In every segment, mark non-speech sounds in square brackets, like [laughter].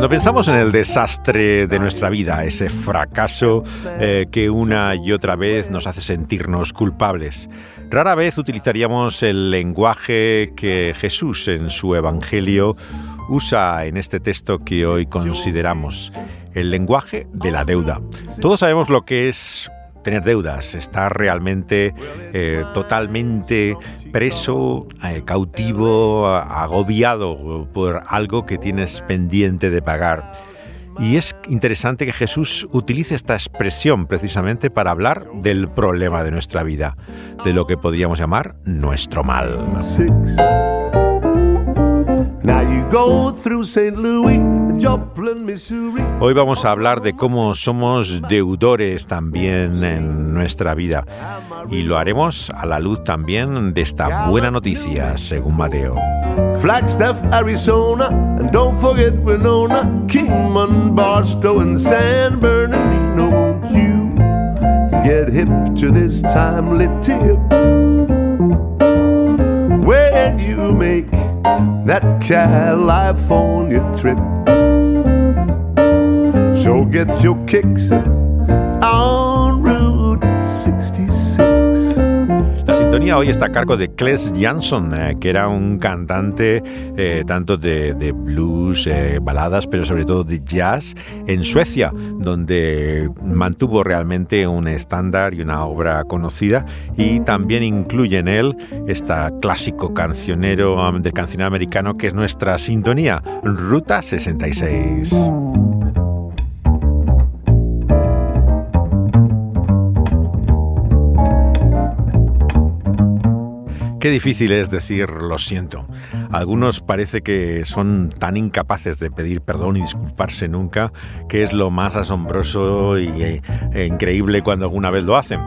Cuando pensamos en el desastre de nuestra vida, ese fracaso eh, que una y otra vez nos hace sentirnos culpables, rara vez utilizaríamos el lenguaje que Jesús en su Evangelio usa en este texto que hoy consideramos, el lenguaje de la deuda. Todos sabemos lo que es tener deudas, estar realmente eh, totalmente preso, eh, cautivo, agobiado por algo que tienes pendiente de pagar. Y es interesante que Jesús utilice esta expresión precisamente para hablar del problema de nuestra vida, de lo que podríamos llamar nuestro mal. Hoy vamos a hablar de cómo somos deudores también en nuestra vida y lo haremos a la luz también de esta buena noticia según Mateo. Flagstaff, Arizona, and don't forget Winona, Kingman, Barstow, and San Bernardino. Won't you get hip to this timely tip? When you make that California trip. So get your kicks on Route 66. Hoy está a cargo de Kles Jansson, eh, que era un cantante eh, tanto de, blues, eh, baladas, pero sobre todo de jazz en Suecia, donde mantuvo realmente un estándar y una obra conocida y también incluye en él este clásico cancionero del cancionero americano que es nuestra sintonía, Ruta 66. Qué difícil es decir lo siento. Algunos parece que son tan incapaces de pedir perdón y disculparse nunca que es lo más asombroso y eh, increíble cuando alguna vez lo hacen.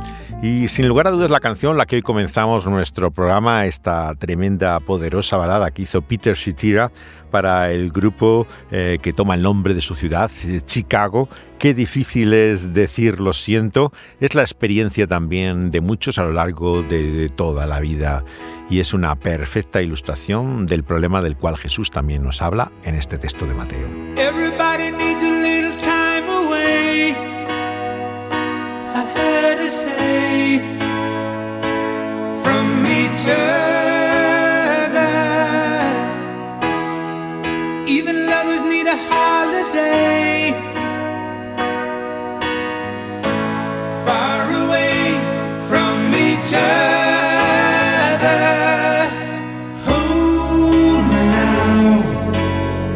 Y sin lugar a dudas la canción la que hoy comenzamos nuestro programa, esta tremenda, poderosa balada que hizo Peter Cetera para el grupo eh, que toma el nombre de su ciudad, Chicago. Qué difícil es decir lo siento. Es la experiencia también de muchos a lo largo de, toda la vida y es una perfecta ilustración del problema del cual Jesús también nos habla en este texto de Mateo. to say from each other.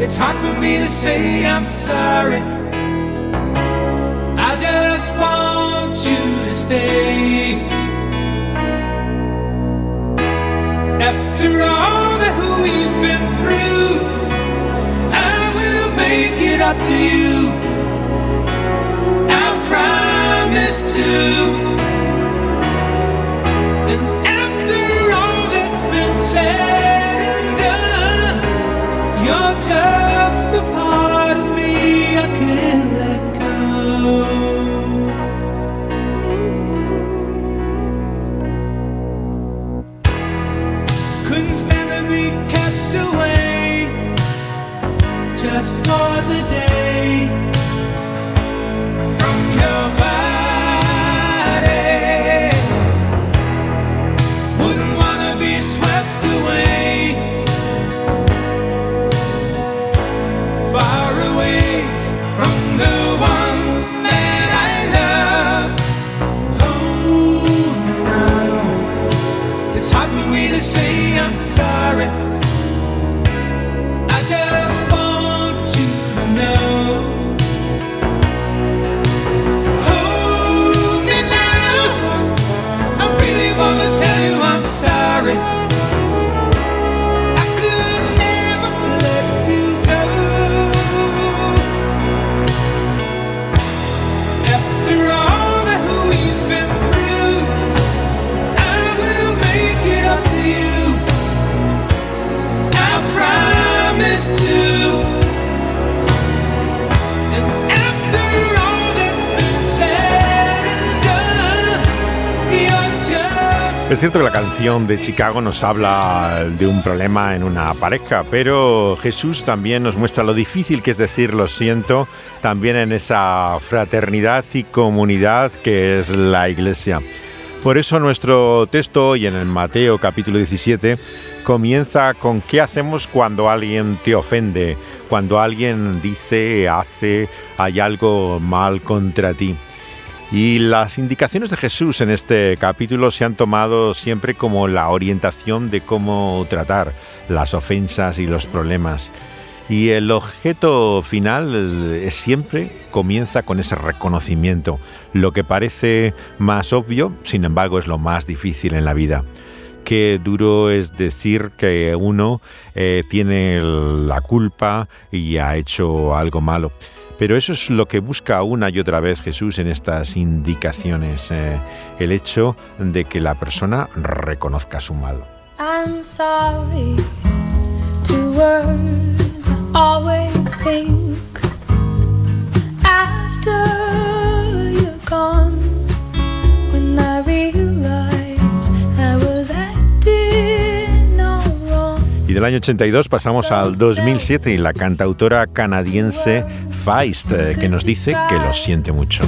It's hard for me to say I'm sorry. I just want you to stay. After all that we've been through, I will make it up to you. I promise to. And after all that's been said just a part of me I can't let go. Künstle me catch away just for the day. Es cierto que la canción de Chicago nos habla de un problema en una pareja, pero Jesús también nos muestra lo difícil que es decir lo siento, también en esa fraternidad y comunidad que es la iglesia. Por eso nuestro texto hoy en el Mateo capítulo 17 comienza con qué hacemos cuando alguien te ofende, cuando alguien dice, hace, hay algo mal contra ti. Y las indicaciones de Jesús en este capítulo se han tomado siempre como la orientación de cómo tratar las ofensas y los problemas. Y el objeto final es siempre comienza con ese reconocimiento. Lo que parece más obvio, sin embargo, es lo más difícil en la vida. Qué duro es decir que uno eh, tiene la culpa y ha hecho algo malo. Pero eso es lo que busca una y otra vez Jesús en estas indicaciones, eh, el hecho de que la persona reconozca su mal. I'm sorry, two words I always think after you're gone when I realize I was acting no wrong. Y del año 82 pasamos al 2007 y la cantautora canadiense Eh, que nos dice que lo siente mucho.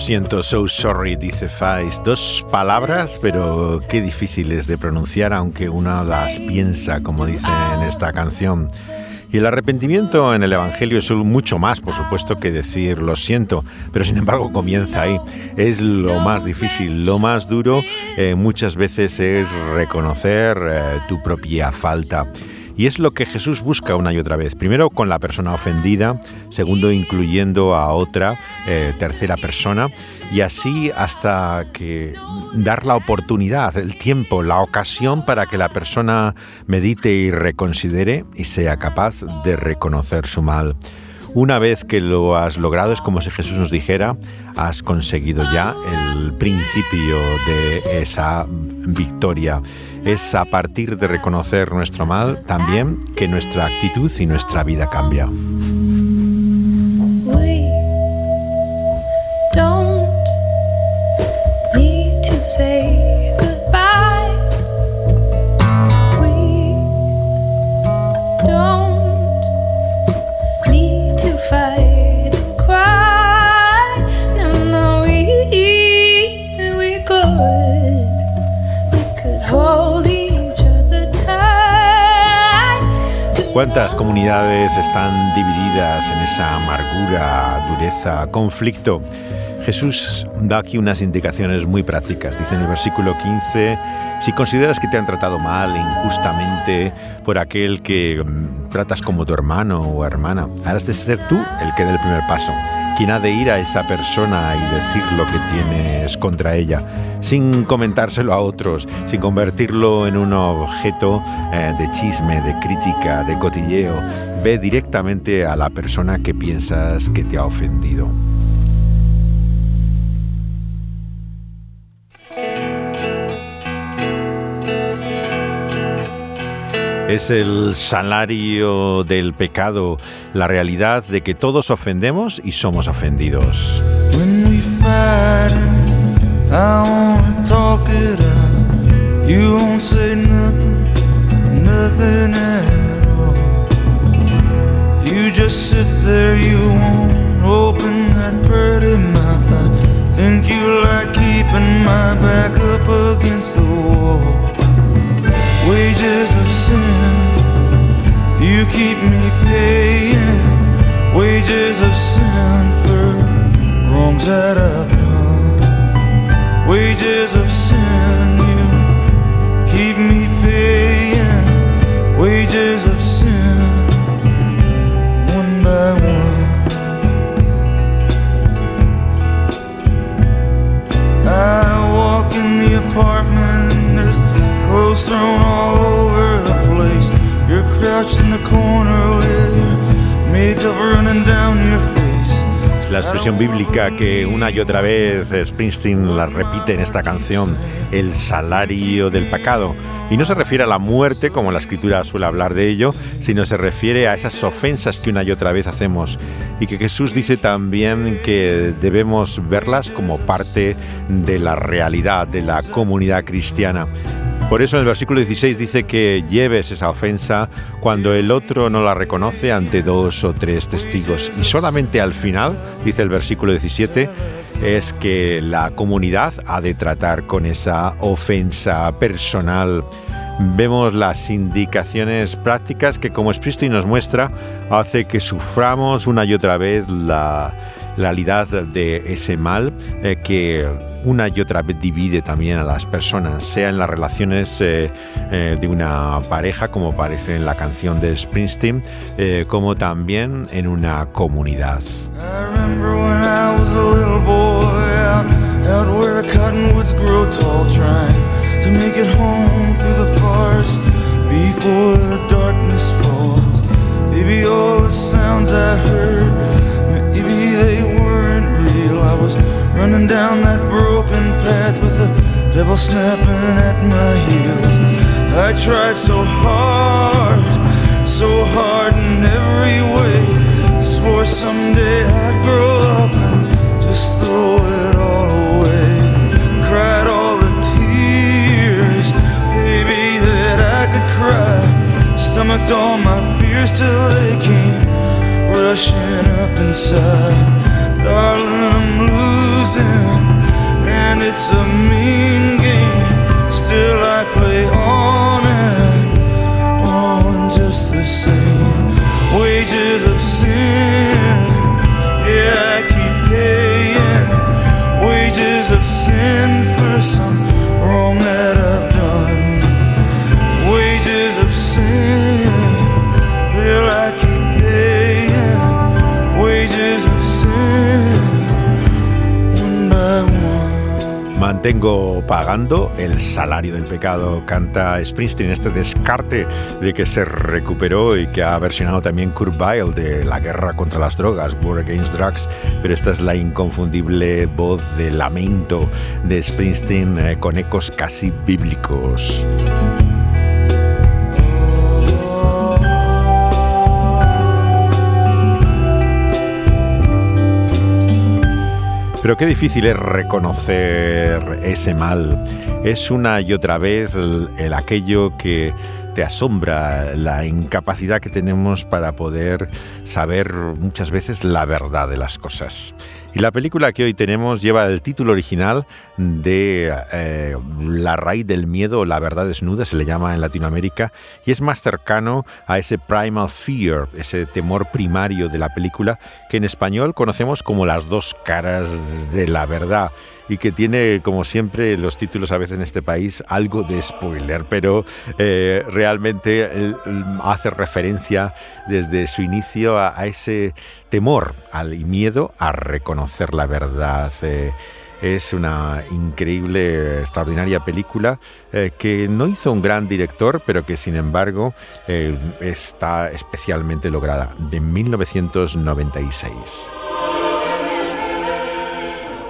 Siento, so sorry, dice Feist. Dos palabras, pero qué difíciles de pronunciar, aunque uno las piensa, como dice en esta canción. Y el arrepentimiento en el Evangelio es mucho más, por supuesto, que decir lo siento, pero sin embargo comienza ahí. Es lo más difícil, lo más duro eh, muchas veces es reconocer eh, tu propia falta. Y es lo que Jesús busca una y otra vez. Primero con la persona ofendida, segundo incluyendo a otra, eh, tercera persona, y así hasta que dar la oportunidad, el tiempo, la ocasión para que la persona medite y reconsidere y sea capaz de reconocer su mal. Una vez que lo has logrado, es como si Jesús nos dijera, has conseguido ya el principio de esa victoria es a partir de reconocer nuestro mal también que nuestra actitud y nuestra vida cambia. ¿Cuántas comunidades están divididas en esa amargura, dureza, conflicto? Jesús da aquí unas indicaciones muy prácticas. Dice en el versículo 15, si consideras que te han tratado mal, injustamente, por aquel que mm, tratas como tu hermano o hermana, harás de ser tú el que dé el primer paso quien ha de ir a esa persona y decir lo que tienes contra ella, sin comentárselo a otros, sin convertirlo en un objeto eh, de chisme, de crítica, de cotilleo. Ve directamente a la persona que piensas que te ha ofendido. Es el salario del pecado, la realidad de que todos ofendemos y somos ofendidos. You just sit there, you won't open that pretty mouth. Think you like keeping my back up against the wall. wages sin. You keep me paying wages of sin for wrongs that I've done. Wages of sin, you keep me paying wages of sin one by one. I walk in the apartment and there's clothes thrown all over the. You're. La expresión bíblica que una y otra vez Springsteen la repite en esta canción, el salario del pecado. Y no se refiere a la muerte, como la escritura suele hablar de ello, sino se refiere a esas ofensas que una y otra vez hacemos. Y que Jesús dice también que debemos verlas como parte de la realidad de la comunidad cristiana. Por eso en el versículo 16 dice que lleves esa ofensa cuando el otro no la reconoce ante dos o tres testigos. Y solamente al final, dice el versículo 17, es que la comunidad ha de tratar con esa ofensa personal. Vemos las indicaciones prácticas que como Springsteen nos muestra hace que suframos una y otra vez la realidad de ese mal eh, que una y otra vez divide también a las personas, sea en las relaciones eh, eh, de una pareja, como aparece en la canción de Springsteen, como también en una comunidad. Pagando el salario del pecado, canta Springsteen, este descarte de que se recuperó y que ha versionado también Kurt Weill de La guerra contra las drogas, War Against Drugs, pero esta es la inconfundible voz de lamento de Springsteen eh, con ecos casi bíblicos. Pero qué difícil es reconocer ese mal. Es una y otra vez el, aquello que te asombra, la incapacidad que tenemos para poder saber muchas veces la verdad de las cosas. Y la película que hoy tenemos lleva el título original de eh, La raíz del miedo, la verdad desnuda, se le llama en Latinoamérica, y es más cercano a ese primal fear, ese temor primario de la película, que en español conocemos como las dos caras de la verdad y que tiene, como siempre, los títulos a veces en este país algo de spoiler, pero eh, realmente hace referencia desde su inicio a, ese temor al miedo a reconocer la verdad. Eh, es una increíble, extraordinaria película eh, que no hizo un gran director, pero que sin embargo está especialmente lograda, de 1996.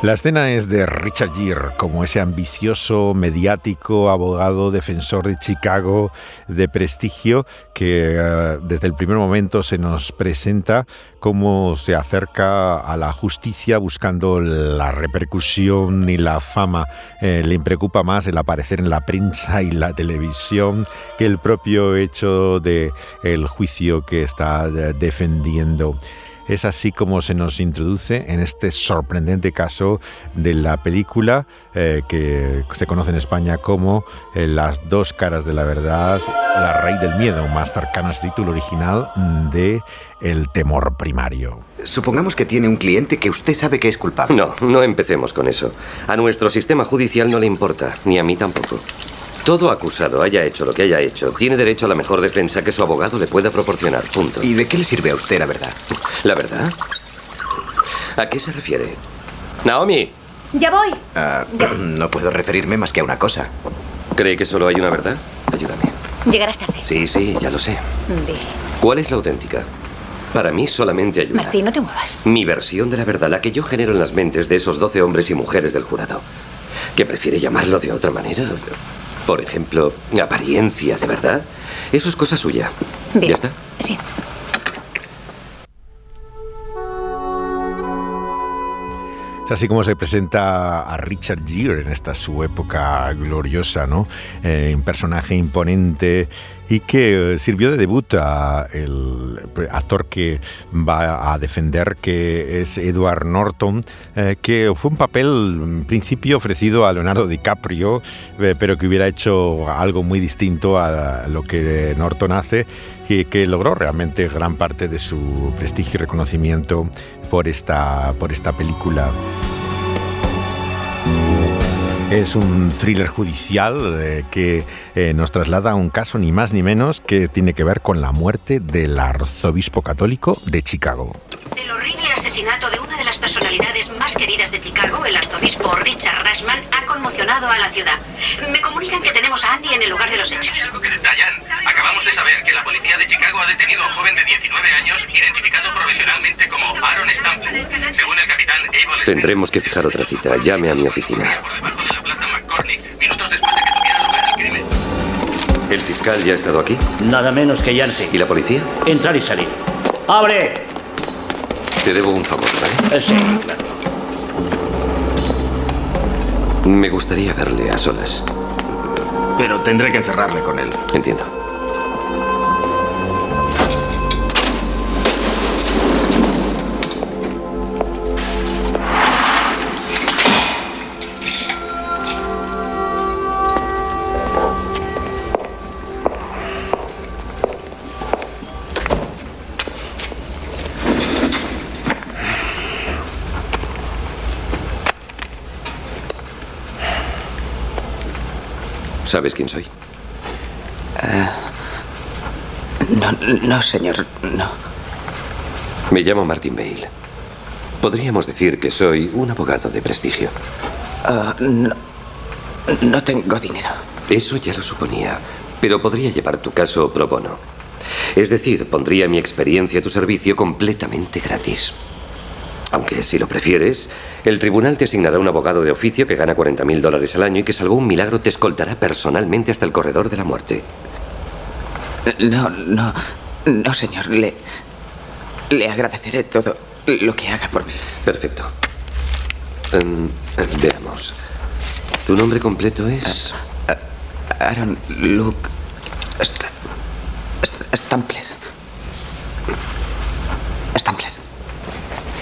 La escena es de Richard Gere, como ese ambicioso, mediático abogado defensor de Chicago de prestigio que eh, desde el primer momento se nos presenta cómo se acerca a la justicia buscando la repercusión y la fama. Eh, le preocupa más el aparecer en la prensa y la televisión que el propio hecho de el juicio que está eh, defendiendo. Es así como se nos introduce en este sorprendente caso de la película eh, que se conoce en España como eh, Las dos caras de la verdad, la raíz del miedo, más cercano a título original de El temor primario. Supongamos que tiene un cliente que usted sabe que es culpable. No, no empecemos con eso. A nuestro sistema judicial no le importa, ni a mí tampoco. Todo acusado, haya hecho lo que haya hecho, tiene derecho a la mejor defensa que su abogado le pueda proporcionar. Punto. ¿Y de qué le sirve a usted la verdad? ¿La verdad? ¿A qué se refiere? Naomi. Ya voy. Ah, [clears throat] no puedo referirme más que a una cosa. ¿Cree que solo hay una verdad? ayúdame. Llegarás tarde. Sí, sí, ya lo sé. Bien. ¿Cuál es la auténtica? Para mí solamente ayuda. Martín, no te muevas. Mi versión de la verdad, la que yo genero en las mentes de esos 12 hombres y mujeres del jurado. ¿Que prefiere llamarlo de otra manera? Por ejemplo, apariencia de verdad. Eso es cosa suya. Bien. ¿Ya está? Sí. Es así como se presenta a Richard Gere en esta su época gloriosa, ¿no? Eh, un personaje imponente y que sirvió de debut a el actor que va a defender, que es Edward Norton, eh, que fue un papel en principio ofrecido a Leonardo DiCaprio, eh, pero que hubiera hecho algo muy distinto a lo que Norton hace y que logró realmente gran parte de su prestigio y reconocimiento por esta, por esta película. Es un thriller judicial eh, que eh, nos traslada a un caso ni más ni menos que tiene que ver con la muerte del arzobispo católico de Chicago. El horrible asesinato de una de las personalidades más queridas de Chicago, el arzobispo Richard Rashman, ha conmocionado a la ciudad. Me comunican que tenemos a Andy en el lugar de los hechos. Diane, acabamos de saber que la policía de Chicago ha detenido a un joven de 19 años identificado provisionalmente como Aaron Stample. Según el capitán Abel... Tendremos que fijar otra cita. Llame a mi oficina. Minutos después de que tuviera lugar el crimen. ¿El fiscal ya ha estado aquí? Nada menos que Yancy. ¿Y la policía? Entrar y salir. ¡Abre! Te debo un favor, ¿vale? Eh, Sí, claro. Me gustaría verle a solas. Pero tendré que encerrarle con él. Entiendo. ¿Sabes quién soy? No, no, señor, no. Me llamo Martin Bale. Podríamos decir que soy un abogado de prestigio. Ah, no, no tengo dinero. Eso ya lo suponía, pero podría llevar tu caso pro bono. Es decir, pondría mi experiencia a tu servicio completamente gratis. Aunque, si lo prefieres, el tribunal te asignará un abogado de oficio que gana 40 mil dólares al año y que, salvo un milagro, te escoltará personalmente hasta el corredor de la muerte. No, no, no, señor. Le, le agradeceré todo lo que haga por mí. Perfecto. Em, eh, veamos. ¿Tu nombre completo es...? Aaron Luke St St- Stampler. Stampler.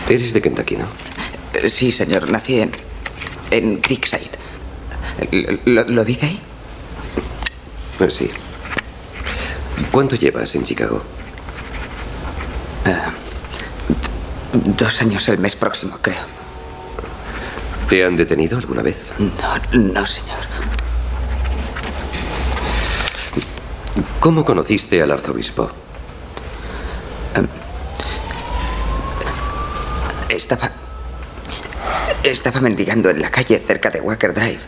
Eres de Kentucky, ¿no? Eh, Sí, señor. Nací en, en Creekside. ¿Lo, lo dice ahí? Eh, Sí. ¿Cuánto llevas en Chicago? Ah, Dos años el mes próximo, creo. ¿Te han detenido alguna vez? No, no, señor. ¿Cómo conociste al arzobispo? Estaba. Estaba mendigando en la calle cerca de Walker Drive.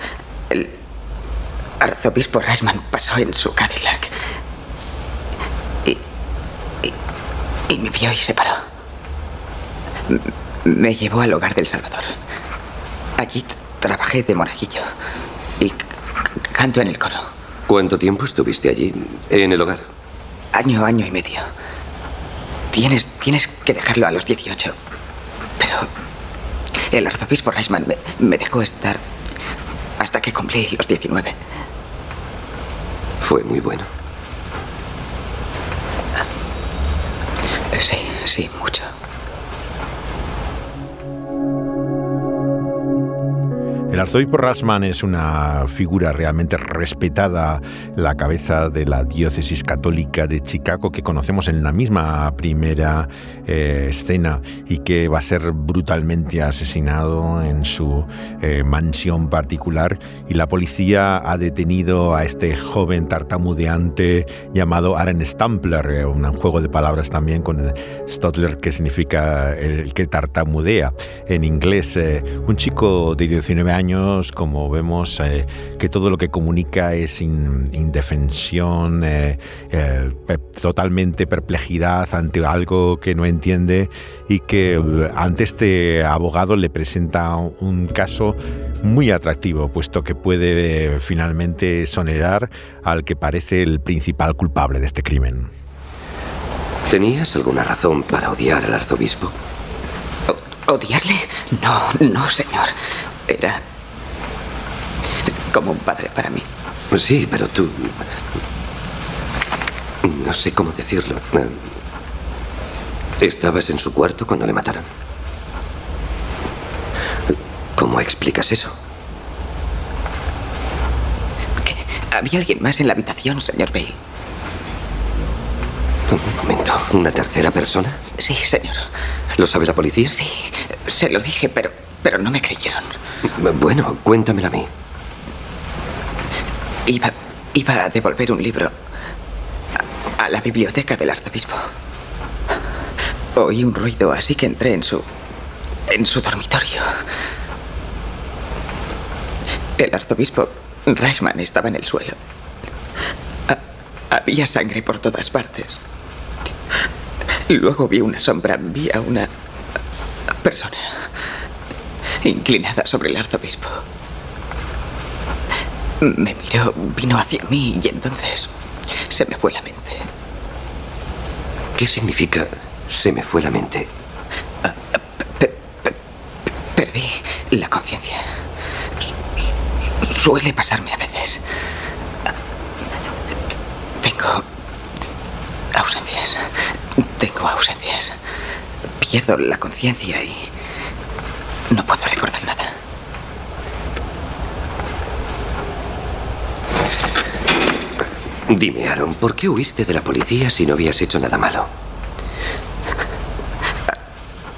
El arzobispo Rashman pasó en su Cadillac. Y. y, y me vio y se paró. M- Me llevó al hogar del Salvador. Allí trabajé de monaguillo. Y canto en el coro. ¿Cuánto tiempo estuviste allí, en el hogar? Año, año y medio. Tienes, tienes que dejarlo a los 18. Pero el arzobispo Reichman me, me dejó estar hasta que cumplí los 19. Fue muy bueno. Sí, sí, mucho. El arzobispo Rasman es una figura realmente respetada, la cabeza de la diócesis católica de Chicago que conocemos en la misma primera eh, escena y que va a ser brutalmente asesinado en su eh, mansión particular. Y la policía ha detenido a este joven tartamudeante llamado Aaron Stampler, eh, un juego de palabras también con Stotler que significa el que tartamudea en inglés, un chico de 19 años años, como vemos eh, que todo lo que comunica es indefensión, eh, eh, totalmente perplejidad ante algo que no entiende y que ante este abogado le presenta un caso muy atractivo, puesto que puede finalmente sonerar al que parece el principal culpable de este crimen. ¿Tenías alguna razón para odiar al arzobispo? ¿Odiarle? No, no, señor. Era como un padre para mí. Sí, pero tú... No sé cómo decirlo. Estabas en su cuarto cuando le mataron. ¿Cómo explicas eso? había alguien más en la habitación, señor Bale. Un momento, ¿una tercera persona? Sí, señor. ¿Lo sabe la policía? Sí, se lo dije, pero, pero no me creyeron. Bueno, cuéntamelo a mí. Iba, iba a devolver un libro a, la biblioteca del arzobispo. Oí un ruido, así que entré en su. en su dormitorio. El arzobispo Reisman estaba en el suelo. había sangre por todas partes. Luego vi una sombra, vi a una persona inclinada sobre el arzobispo. Me miró, vino hacia mí y entonces se me fue la mente. ¿Qué significa se me fue la mente? perdí la conciencia. Suele pasarme a veces. Tengo ausencias. Tengo ausencias. Pierdo la conciencia y no puedo recordar nada. Dime, Aaron, ¿por qué huiste de la policía si no habías hecho nada malo?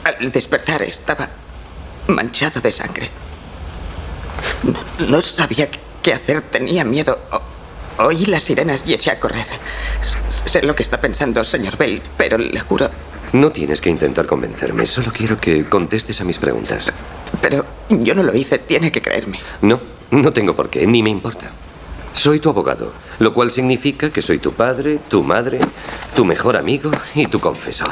Al despertar estaba manchado de sangre. No, sabía qué hacer, tenía miedo. oí las sirenas y eché a correr. sé lo que está pensando, señor Bell, pero le juro. No tienes que intentar convencerme, solo quiero que contestes a mis preguntas. Pero yo no lo hice, tiene que creerme. No, no tengo por qué, ni me importa. Soy tu abogado, lo cual significa que soy tu padre, tu madre, tu mejor amigo y tu confesor.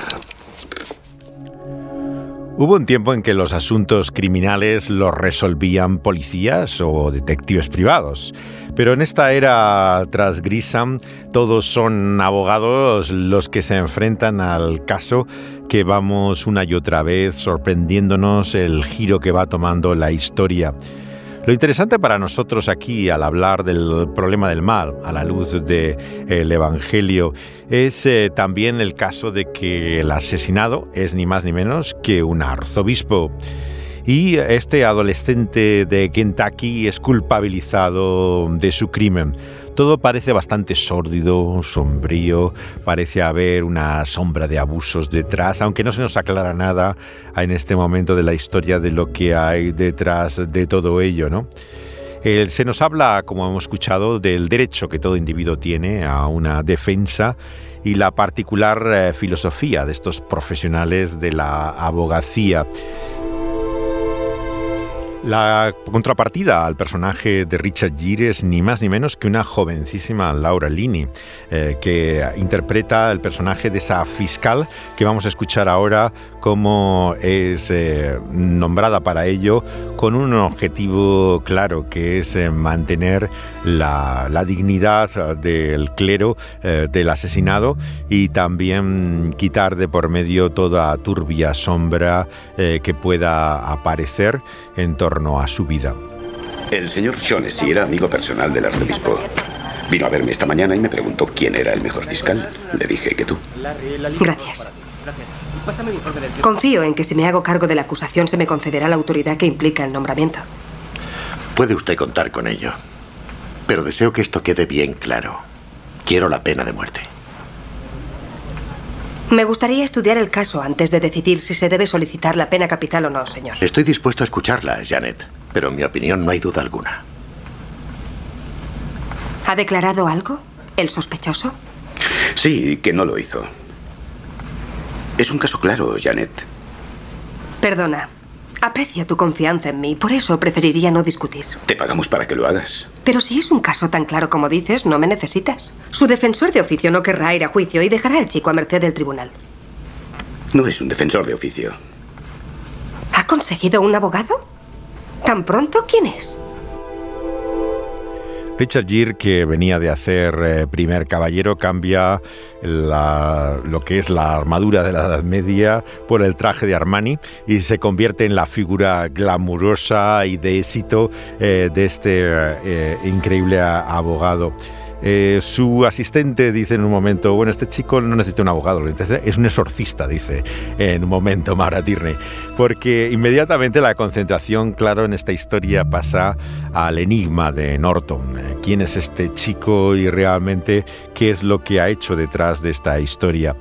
Hubo un tiempo en que los asuntos criminales los resolvían policías o detectives privados, pero en esta era tras Grisam todos son abogados los que se enfrentan al caso que vamos una y otra vez sorprendiéndonos el giro que va tomando la historia. Lo interesante para nosotros aquí al hablar del problema del mal a la luz del Evangelio es eh, también el caso de que el asesinado es ni más ni menos que un arzobispo. Y este adolescente de Kentucky es culpabilizado de su crimen. Todo parece bastante sórdido, sombrío, parece haber una sombra de abusos detrás, aunque no se nos aclara nada en este momento de la historia de lo que hay detrás de todo ello, ¿no? se nos habla, como hemos escuchado, del derecho que todo individuo tiene a una defensa y la particular eh, filosofía de estos profesionales de la abogacía. La contrapartida al personaje de Richard Gere es ni más ni menos que una jovencísima Laura Linney, eh, que interpreta el personaje de esa fiscal que vamos a escuchar ahora como es eh, nombrada para ello con un objetivo claro que es eh, mantener la, dignidad del clero del asesinado y también quitar de por medio toda turbia sombra que pueda aparecer en torno a su vida. El señor Shaughnessy era amigo personal del arzobispo. Vino a verme esta mañana y me preguntó quién era el mejor fiscal. Le dije que tú. Gracias. Confío en que si me hago cargo de la acusación se me concederá la autoridad que implica el nombramiento. Puede usted contar con ello. Pero deseo que esto quede bien claro. Quiero la pena de muerte. Me gustaría estudiar el caso antes de decidir si se debe solicitar la pena capital o no, señor. Estoy dispuesto a escucharla, Janet, pero en mi opinión no hay duda alguna. ¿Ha declarado algo? ¿El sospechoso? Sí, que no lo hizo. Es un caso claro, Janet. Perdona. Aprecio tu confianza en mí, por eso preferiría no discutir. Te pagamos para que lo hagas. Pero si es un caso tan claro como dices, no me necesitas. Su defensor de oficio no querrá ir a juicio y dejará al chico a merced del tribunal. No es un defensor de oficio. ¿Ha conseguido un abogado? ¿Tan pronto? ¿Quién es? Richard Gere, que venía de hacer eh, primer caballero, cambia la- lo que es la armadura de la Edad Media por el traje de Armani y se convierte en la figura glamurosa y de éxito eh, de este eh, increíble abogado. Eh, su asistente dice en un momento, bueno, este chico no necesita un abogado, es un exorcista, dice en un momento Mara Tierney, porque inmediatamente la concentración, claro, en esta historia pasa al enigma de Norton. Eh, ¿Quién es este chico y realmente qué es lo que ha hecho detrás de esta historia?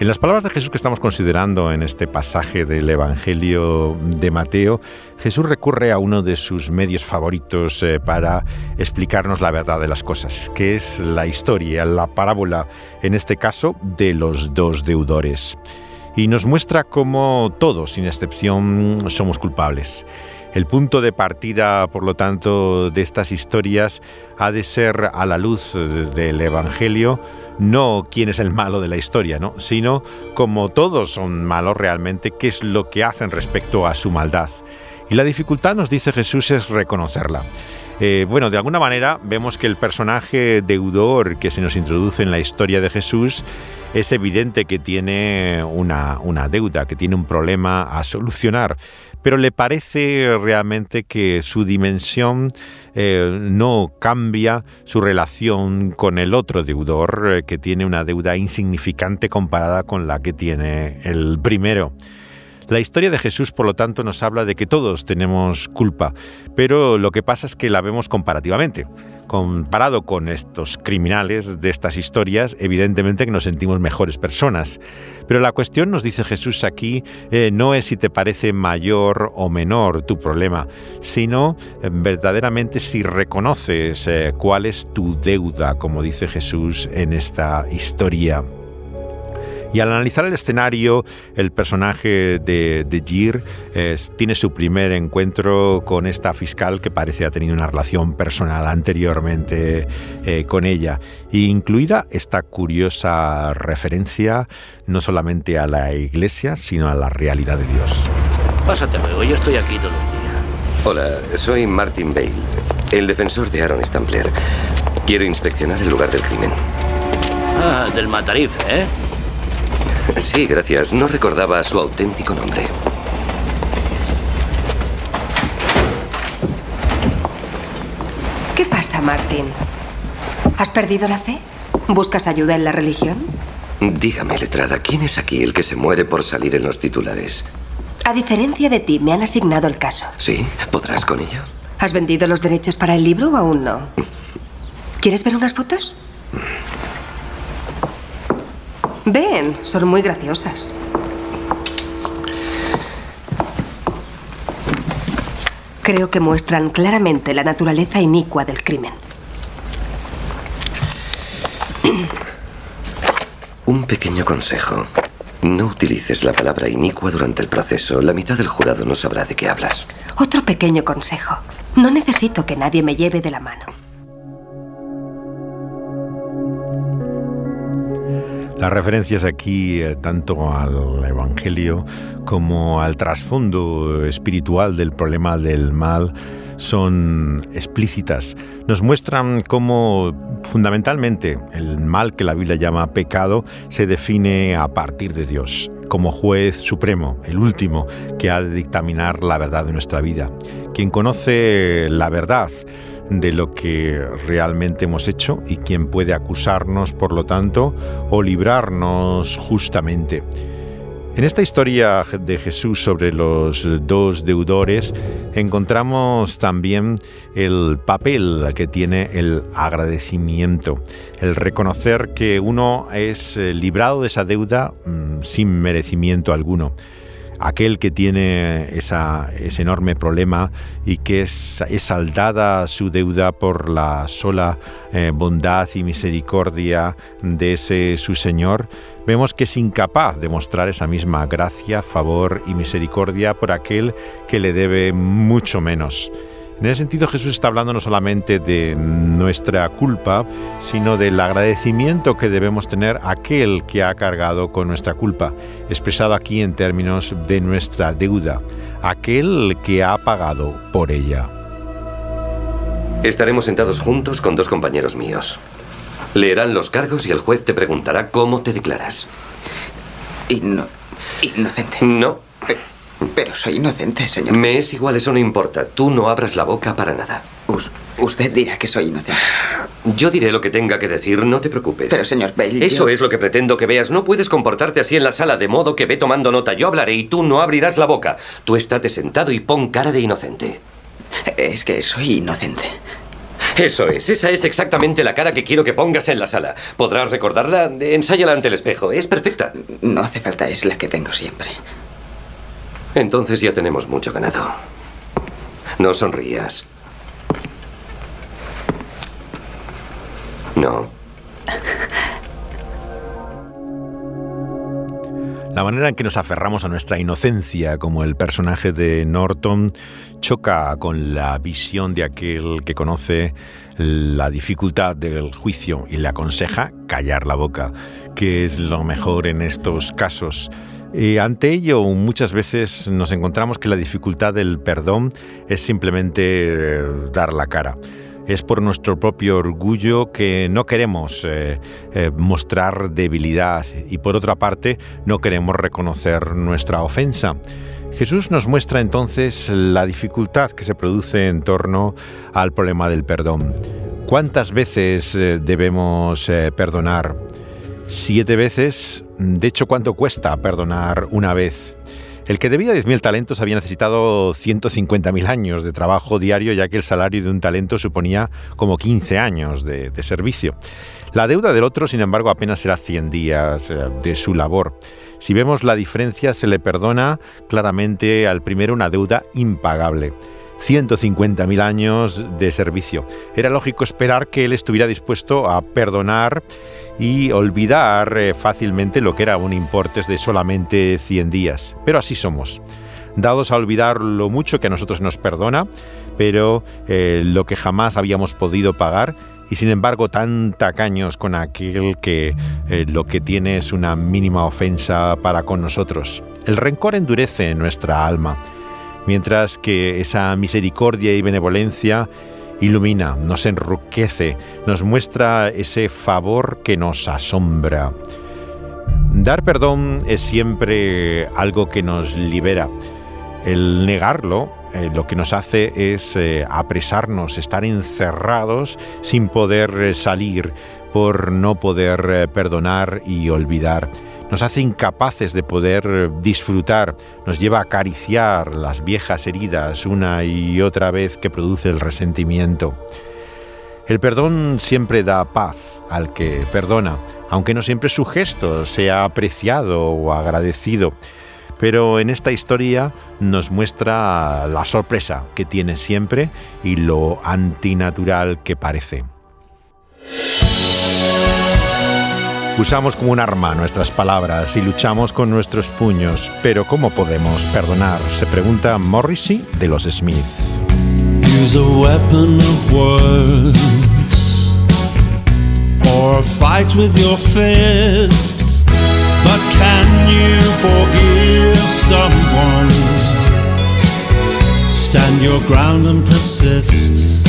En las palabras de Jesús que estamos considerando en este pasaje del Evangelio de Mateo, Jesús recurre a uno de sus medios favoritos eh, para explicarnos la verdad de las cosas, que es la historia, la parábola, en este caso, de los dos deudores. Y nos muestra cómo todos, sin excepción, somos culpables. El punto de partida, por lo tanto, de estas historias ha de ser a la luz del Evangelio, no quién es el malo de la historia, ¿no? sino como todos son malos realmente, qué es lo que hacen respecto a su maldad. Y la dificultad, nos dice Jesús, es reconocerla. Eh, bueno, de alguna manera vemos que el personaje deudor que se nos introduce en la historia de Jesús es evidente que tiene una, una deuda, que tiene un problema a solucionar, pero le parece realmente que su dimensión eh, no cambia su relación con el otro deudor, eh, que tiene una deuda insignificante comparada con la que tiene el primero. La historia de Jesús, por lo tanto, nos habla de que todos tenemos culpa, pero lo que pasa es que la vemos comparativamente. Comparado con estos criminales de estas historias, evidentemente que nos sentimos mejores personas. Pero la cuestión, nos dice Jesús aquí, eh, no es si te parece mayor o menor tu problema, sino eh, verdaderamente si reconoces eh, cuál es tu deuda, como dice Jesús en esta historia. Y al analizar el escenario, el personaje de, de Gir eh, tiene su primer encuentro con esta fiscal que parece ha tenido una relación personal anteriormente eh, con ella, e incluida esta curiosa referencia no solamente a la iglesia, sino a la realidad de Dios. Pásate luego, yo estoy aquí todo el día. Hola, soy Martin Bale, el defensor de Aaron Stampler. Quiero inspeccionar el lugar del crimen. Ah, del matarife, ¿eh? [laughs] Sí, gracias. No recordaba su auténtico nombre. ¿Qué pasa, Martin? ¿Has perdido la fe? ¿Buscas ayuda en la religión? Dígame, letrada, ¿quién es aquí el que se muere por salir en los titulares? A diferencia de ti, me han asignado el caso. ¿Sí? ¿Podrás con ello? ¿Has vendido los derechos para el libro o aún no? [laughs] ¿Quieres ver unas fotos? Ven, son muy graciosas. Creo que muestran claramente la naturaleza inicua del crimen. [clears throat] Un pequeño consejo. No utilices la palabra inicua durante el proceso. La mitad del jurado no sabrá de qué hablas. Otro pequeño consejo. No necesito que nadie me lleve de la mano. Las referencias aquí eh, tanto al Evangelio como al trasfondo espiritual del problema del mal son explícitas. Nos muestran cómo fundamentalmente el mal que la Biblia llama pecado se define a partir de Dios, como juez supremo, el último que ha de dictaminar la verdad de nuestra vida. Quien conoce la verdad de lo que realmente hemos hecho y quien puede acusarnos, por lo tanto, o librarnos justamente. En esta historia de Jesús sobre los dos deudores encontramos también el papel que tiene el agradecimiento, el reconocer que uno es eh, librado de esa deuda mm, sin merecimiento alguno. Aquel que tiene ese enorme problema y que es, saldada su deuda por la sola eh, bondad y misericordia de ese su Señor, vemos que es incapaz de mostrar esa misma gracia, favor y misericordia por aquel que le debe mucho menos. En ese sentido Jesús está hablando no solamente de nuestra culpa, sino del agradecimiento que debemos tener a aquel que ha cargado con nuestra culpa, expresado aquí en términos de nuestra deuda, aquel que ha pagado por ella. Estaremos sentados juntos con dos compañeros míos. Leerán los cargos y el juez te preguntará cómo te declaras. inocente. No. Pero soy inocente, señor. Me es igual, eso no importa. Tú no abras la boca para nada. usted dirá que soy inocente. Yo diré lo que tenga que decir, no te preocupes. Pero, señor Bailey. Eso es lo que pretendo que veas. No puedes comportarte así en la sala, de modo que ve tomando nota. Yo hablaré y tú no abrirás la boca. Tú estate sentado y pon cara de inocente. Es que soy inocente. Eso es, esa es exactamente la cara que quiero que pongas en la sala. ¿Podrás recordarla? Ensáyala ante el espejo. Es perfecta. No hace falta, es la que tengo siempre. Entonces ya tenemos mucho ganado. No sonrías. No. La manera en que nos aferramos a nuestra inocencia, como el personaje de Norton, choca con la visión de aquel que conoce la dificultad del juicio y le aconseja callar la boca, que es lo mejor en estos casos. Y ante ello, muchas veces nos encontramos que la dificultad del perdón es simplemente eh, dar la cara. Es por nuestro propio orgullo que no queremos eh, eh, mostrar debilidad y por otra parte no queremos reconocer nuestra ofensa. Jesús nos muestra entonces la dificultad que se produce en torno al problema del perdón. ¿Cuántas veces debemos perdonar? Siete veces de hecho, ¿cuánto cuesta perdonar una vez? El que debía 10.000 talentos había necesitado 150.000 años de trabajo diario, ya que el salario de un talento suponía como 15 años de, servicio. La deuda del otro, sin embargo, apenas era 100 días eh, de su labor. Si vemos la diferencia, se le perdona claramente al primero una deuda impagable. 150.000 años de servicio. Era lógico esperar que él estuviera dispuesto a perdonar y olvidar eh, fácilmente lo que era un importe de solamente 100 días. Pero así somos, dados a olvidar lo mucho que a nosotros nos perdona, pero eh, lo que jamás habíamos podido pagar y sin embargo tan tacaños con aquel que eh, lo que tiene es una mínima ofensa para con nosotros. El rencor endurece nuestra alma, mientras que esa misericordia y benevolencia ilumina, nos enriquece, nos muestra ese favor que nos asombra. Dar perdón es siempre algo que nos libera. El negarlo eh, lo que nos hace es eh, apresarnos, estar encerrados sin poder eh, salir por no poder perdonar y olvidar nos hace incapaces de poder disfrutar, nos lleva a acariciar las viejas heridas una y otra vez que produce el resentimiento. El perdón siempre da paz al que perdona, aunque no siempre su gesto sea apreciado o agradecido. Pero en esta historia nos muestra la sorpresa que tiene siempre y lo antinatural que parece. Usamos como un arma nuestras palabras y luchamos con nuestros puños, pero ¿cómo podemos perdonar? Se pregunta Morrissey de los Smiths. Use a weapon of words or fight with your fists. But can you forgive someone? Stand your ground and persist.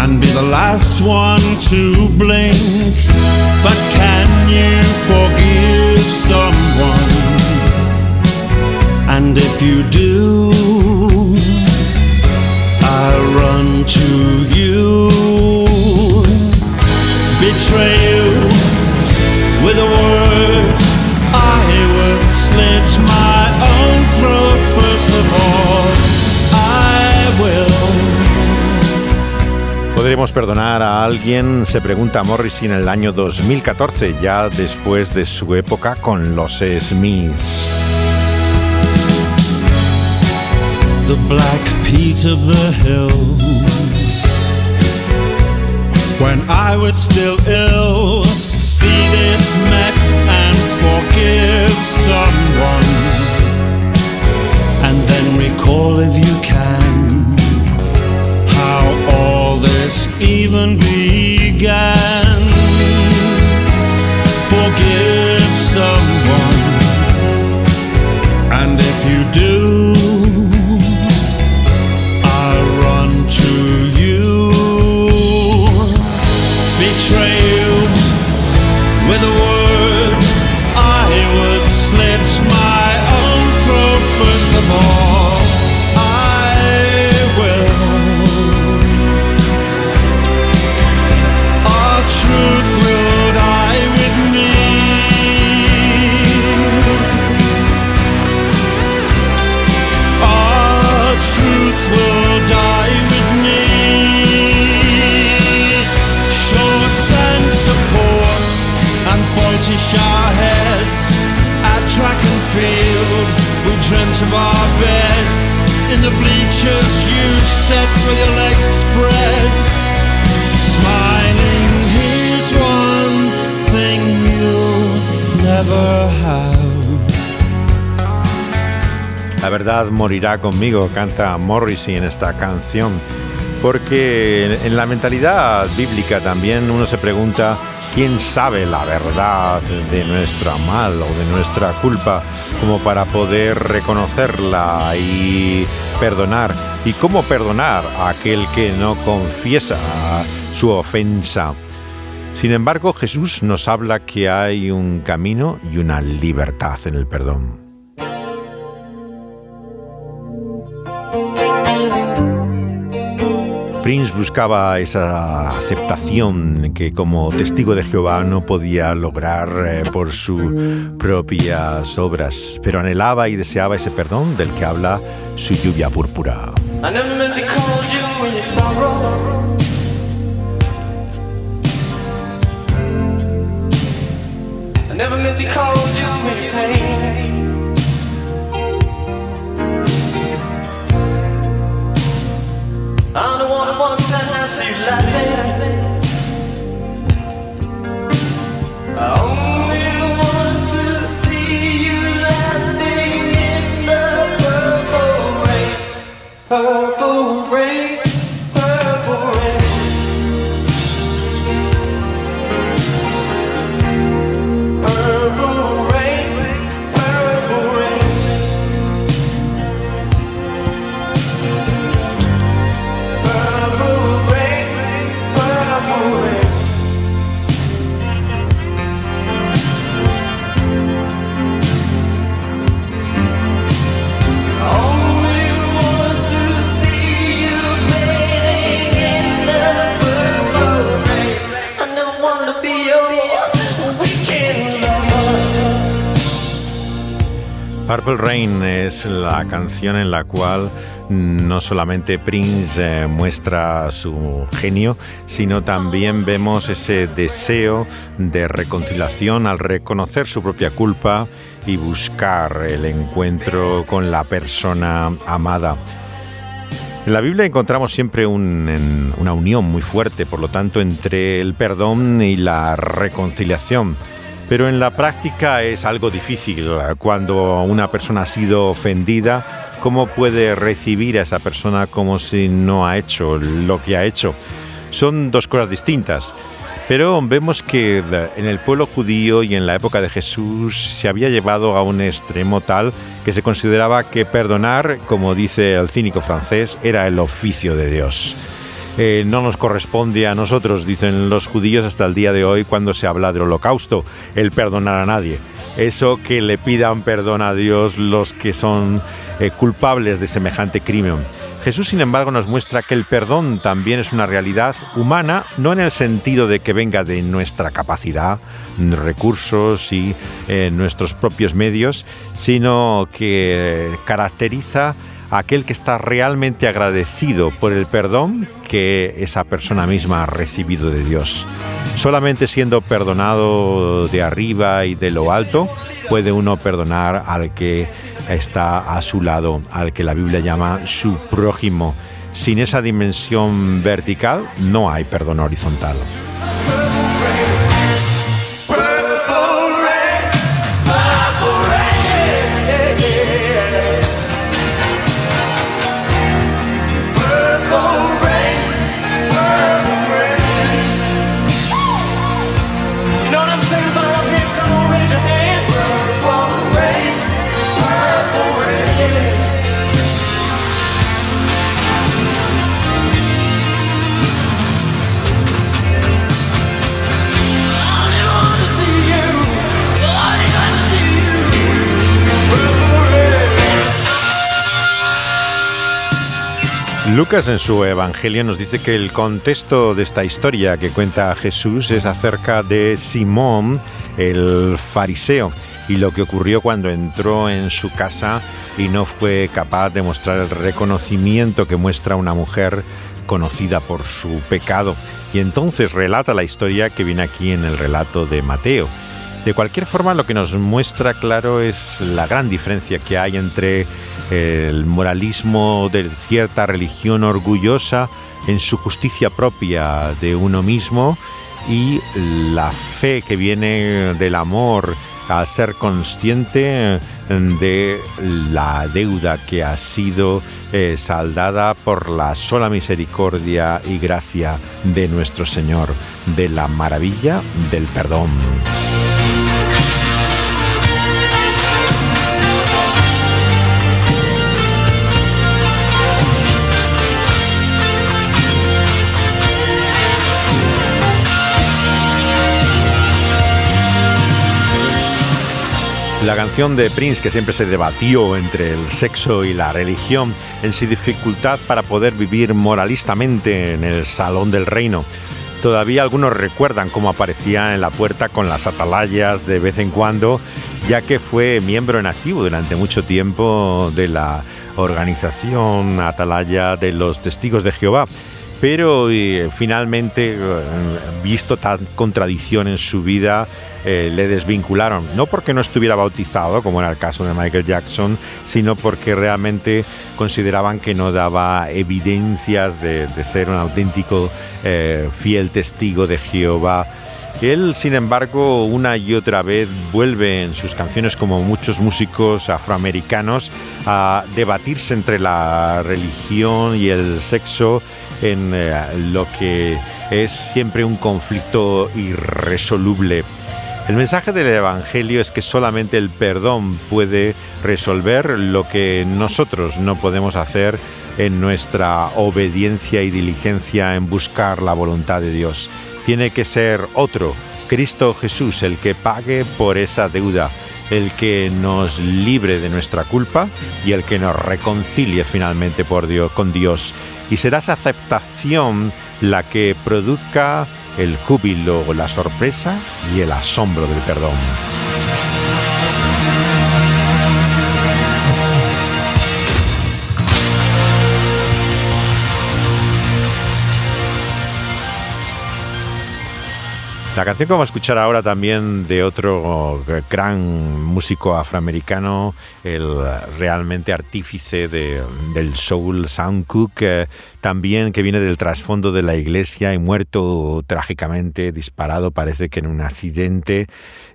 And be the last one to blink. But can you forgive someone? And if you do, I run to you, betray you with a word. I would slit my own throat first of all. I will. podemos perdonar a alguien? Se pregunta Morrissey en el año 2014, ya después de su época con los Smiths. The black peat of the hills. When I was still ill, see this mess and forgive someone. And then recall if you can. Even began. Forgive someone. And if you do, La verdad morirá conmigo, canta Morrissey en esta canción. Porque en la mentalidad bíblica también uno se pregunta quién sabe la verdad de nuestra mal o de nuestra culpa como para poder reconocerla y perdonar. ¿Y cómo perdonar a aquel que no confiesa su ofensa? Sin embargo, Jesús nos habla que hay un camino y una libertad en el perdón. Prince buscaba esa aceptación que como testigo de Jehová no podía lograr eh, por sus propias obras, pero anhelaba y deseaba ese perdón del que habla su lluvia púrpura. I'm the to you laughing. I only want to see you laughing in the purple rain. Purple Rain es la canción en la cual no solamente Prince eh, muestra su genio, sino también vemos ese deseo de reconciliación al reconocer su propia culpa y buscar el encuentro con la persona amada. En la Biblia encontramos siempre un- una unión muy fuerte, por lo tanto, entre el perdón y la reconciliación. Pero en la práctica es algo difícil. Cuando una persona ha sido ofendida, ¿cómo puede recibir a esa persona como si no ha hecho lo que ha hecho? Son dos cosas distintas. Pero vemos que en el pueblo judío y en la época de Jesús se había llevado a un extremo tal que se consideraba que perdonar, como dice el cínico francés, era el oficio de Dios. Eh, no nos corresponde a nosotros, dicen los judíos hasta el día de hoy cuando se habla del holocausto, el perdonar a nadie. Eso que le pidan perdón a Dios los que son eh, culpables de semejante crimen. Jesús, sin embargo, nos muestra que el perdón también es una realidad humana, no en el sentido de que venga de nuestra capacidad, recursos y eh, nuestros propios medios, sino que caracteriza aquel que está realmente agradecido por el perdón que esa persona misma ha recibido de Dios. Solamente siendo perdonado de arriba y de lo alto puede uno perdonar al que está a su lado, al que la Biblia llama su prójimo. Sin esa dimensión vertical no hay perdón horizontal. Lucas en su Evangelio nos dice que el contexto de esta historia que cuenta Jesús es acerca de Simón, el fariseo, y lo que ocurrió cuando entró en su casa y no fue capaz de mostrar el reconocimiento que muestra una mujer conocida por su pecado. Y entonces relata la historia que viene aquí en el relato de Mateo. De cualquier forma, lo que nos muestra claro es la gran diferencia que hay entre el moralismo de cierta religión orgullosa en su justicia propia de uno mismo y la fe que viene del amor al ser consciente de la deuda que ha sido eh, saldada por la sola misericordia y gracia de nuestro Señor, de la maravilla del perdón. La canción de Prince que siempre se debatió entre el sexo y la religión en su dificultad para poder vivir moralistamente en el salón del reino. Todavía algunos recuerdan cómo aparecía en la puerta con las atalayas de vez en cuando, ya que fue miembro en activo durante mucho tiempo de la organización Atalaya de los Testigos de Jehová pero eh, finalmente, eh, visto tan contradicción en su vida, eh, le desvincularon. No porque no estuviera bautizado, como era el caso de Michael Jackson, sino porque realmente consideraban que no daba evidencias de, ser un auténtico fiel testigo de Jehová. Él, sin embargo, una y otra vez vuelve en sus canciones, como muchos músicos afroamericanos, a debatirse entre la religión y el sexo en eh, lo que es siempre un conflicto irresoluble. El mensaje del Evangelio es que solamente el perdón puede resolver lo que nosotros no podemos hacer en nuestra obediencia y diligencia en buscar la voluntad de Dios. Tiene que ser otro, Cristo Jesús, el que pague por esa deuda, el que nos libre de nuestra culpa y el que nos reconcilie finalmente por Dios, con Dios y será esa aceptación la que produzca el júbilo, la sorpresa y el asombro del perdón. La canción que vamos a escuchar ahora también de otro gran músico afroamericano, el realmente artífice del soul, Sam Cooke, también que viene del trasfondo de la iglesia y muerto trágicamente, disparado, parece que en un accidente,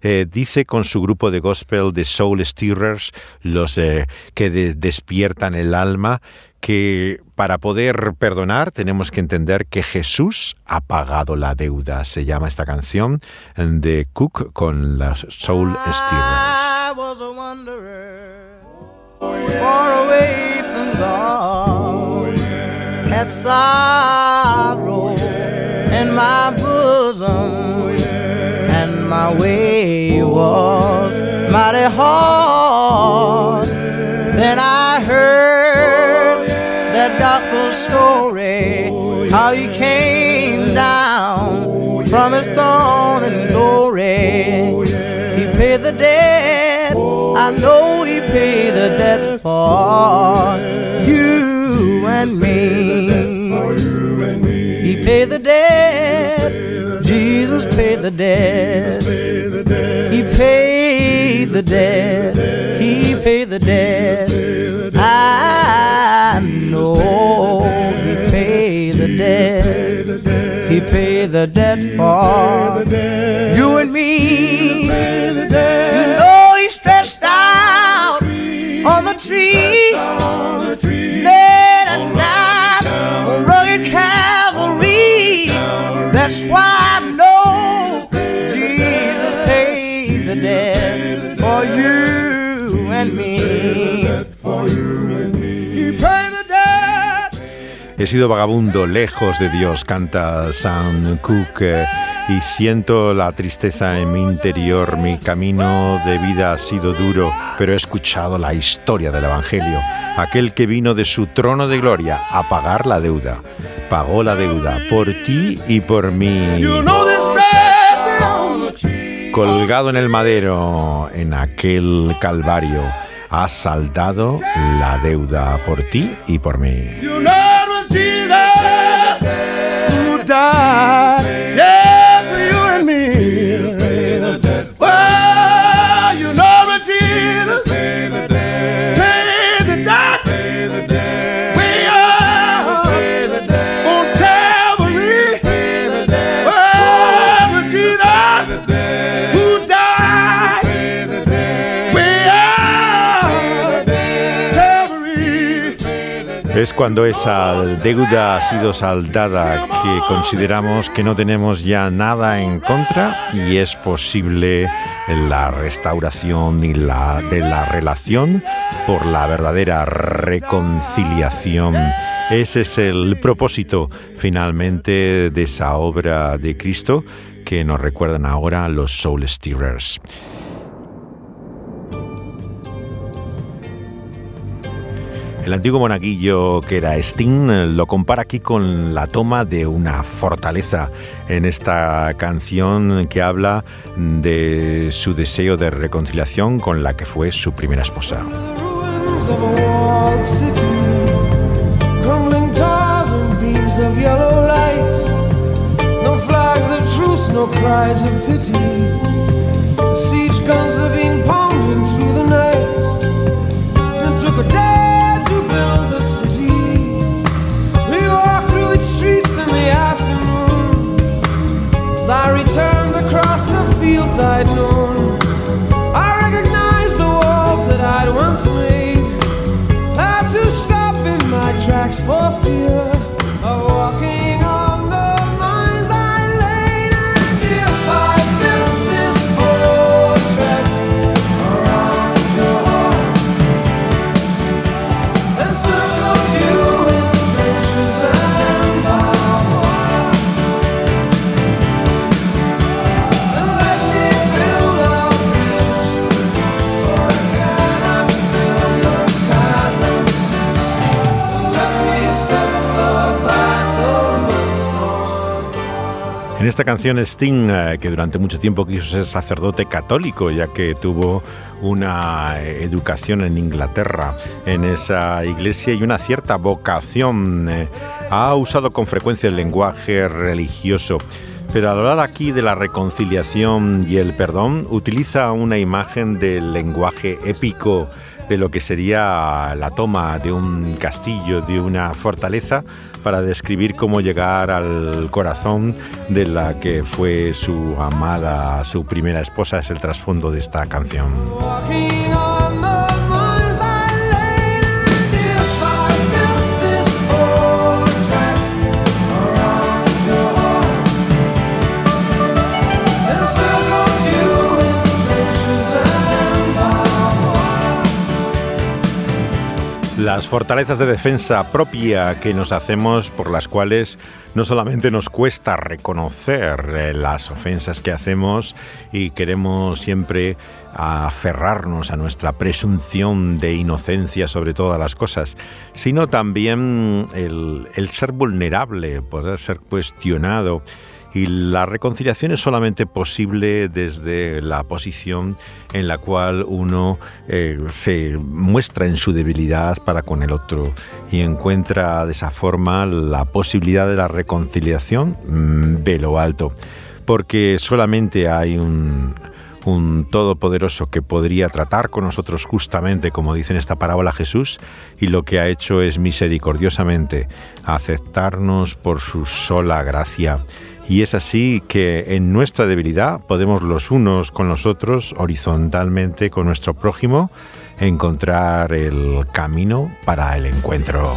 eh, dice con su grupo de gospel de Soul Stirrers, los eh, que despiertan el alma, que para poder perdonar tenemos que entender que Jesús ha pagado la deuda. Se llama esta canción de Cook con las Soul Steelers. Story, how he came down from his throne in glory. He paid the debt, I know he paid the debt for you. and me. He paid the debt. Jesus paid the debt. He paid the debt. He paid the debt. I know he paid the debt. He paid the debt for you and me. You know he stretched out on the tree. Led and died on rugged Calvary. That's why I know Jesus paid the debt for you and me. He sido vagabundo lejos de Dios, canta Sam Cooke, y siento la tristeza en mi interior. Mi camino de vida ha sido duro, pero he escuchado la historia del Evangelio. Aquel que vino de su trono de gloria a pagar la deuda. Pagó la deuda por ti y por mí. Colgado en el madero, en aquel calvario, ha saldado la deuda por ti y por mí. Cuando esa deuda ha sido saldada que consideramos que no tenemos ya nada en contra y es posible la restauración y la, de la relación por la verdadera reconciliación. Ese es el propósito finalmente de esa obra de Cristo que nos recuerdan ahora los Soul Stirrers. El antiguo monaguillo que era Sting eh, lo compara aquí con la toma de una fortaleza. En esta canción que habla de su deseo de reconciliación con la que fue su primera esposa. I'd known. I recognized the walls that I'd once made. Had to stop in my tracks for esta canción Sting, eh, que durante mucho tiempo quiso ser sacerdote católico, ya que tuvo una eh, educación en Inglaterra, en esa iglesia y una cierta vocación, eh, ha usado con frecuencia el lenguaje religioso. Pero al hablar aquí de la reconciliación y el perdón, utiliza una imagen del lenguaje épico de lo que sería la toma de un castillo, de una fortaleza, para describir cómo llegar al corazón de la que fue su amada, su primera esposa, es el trasfondo de esta canción. Las fortalezas de defensa propia que nos hacemos, por las cuales no solamente nos cuesta reconocer eh, las ofensas que hacemos y queremos siempre aferrarnos a nuestra presunción de inocencia sobre todas las cosas, sino también el, el ser vulnerable, poder ser cuestionado y la reconciliación es solamente posible desde la posición en la cual uno eh, se muestra en su debilidad para con el otro y encuentra de esa forma la posibilidad de la reconciliación mm, de lo alto, porque solamente hay un, un todopoderoso que podría tratar con nosotros justamente como dice en esta parábola Jesús y lo que ha hecho es misericordiosamente aceptarnos por su sola gracia. Y es así que en nuestra debilidad podemos los unos con los otros, horizontalmente con nuestro prójimo, encontrar el camino para el encuentro.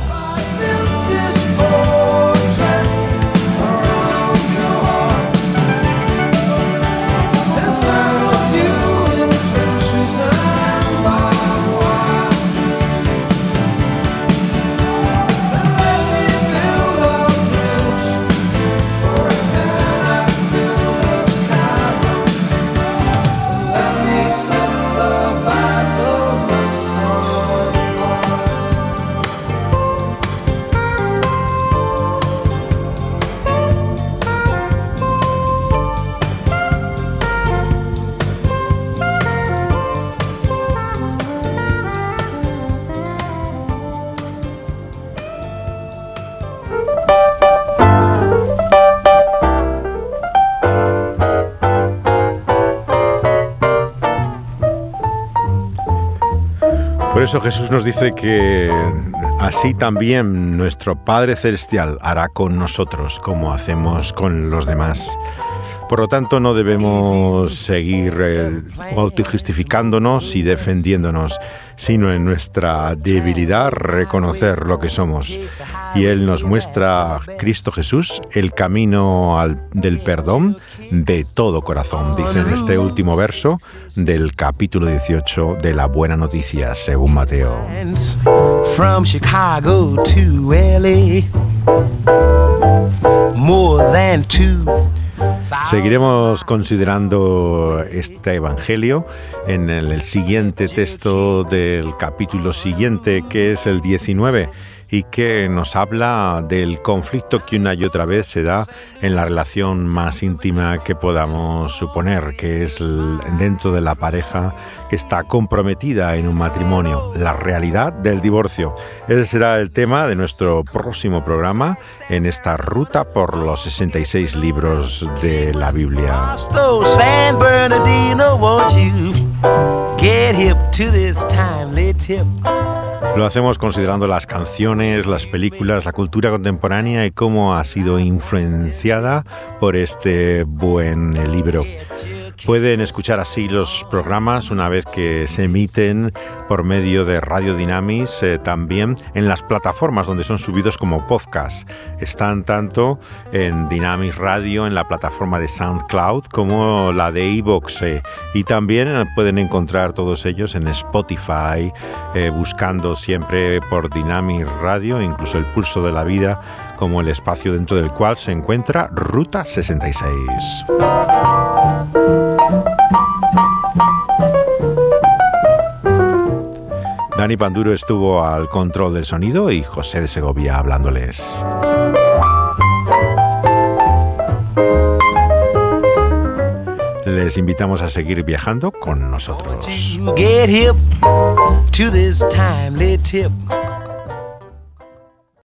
Eso Jesús nos dice que así también nuestro Padre Celestial hará con nosotros como hacemos con los demás. Por lo tanto, no debemos seguir eh, autojustificándonos y defendiéndonos, sino en nuestra debilidad reconocer lo que somos. Y Él nos muestra, Cristo Jesús, el camino del perdón de todo corazón, dice en este último verso del capítulo 18 de la Buena Noticia, según Mateo. Seguiremos considerando este Evangelio en el siguiente texto del capítulo siguiente, que es el 19 y que nos habla del conflicto que una y otra vez se da en la relación más íntima que podamos suponer, que es dentro de la pareja que está comprometida en un matrimonio, la realidad del divorcio. Ese será el tema de nuestro próximo programa en esta ruta por los 66 libros de la Biblia. Lo hacemos considerando las canciones, las películas, la cultura contemporánea y cómo ha sido influenciada por este buen libro. Pueden escuchar así los programas una vez que se emiten por medio de Radio Dynamis, eh, también en las plataformas donde son subidos como podcast. Están tanto en Dynamis Radio, en la plataforma de SoundCloud, como la de iVoox. Eh, y también pueden encontrar todos ellos en Spotify, eh, buscando siempre por Dynamis Radio, incluso el pulso de la vida, como el espacio dentro del cual se encuentra Ruta 66. Dani Panduro estuvo al control del sonido y José de Segovia hablándoles. Les invitamos a seguir viajando con nosotros.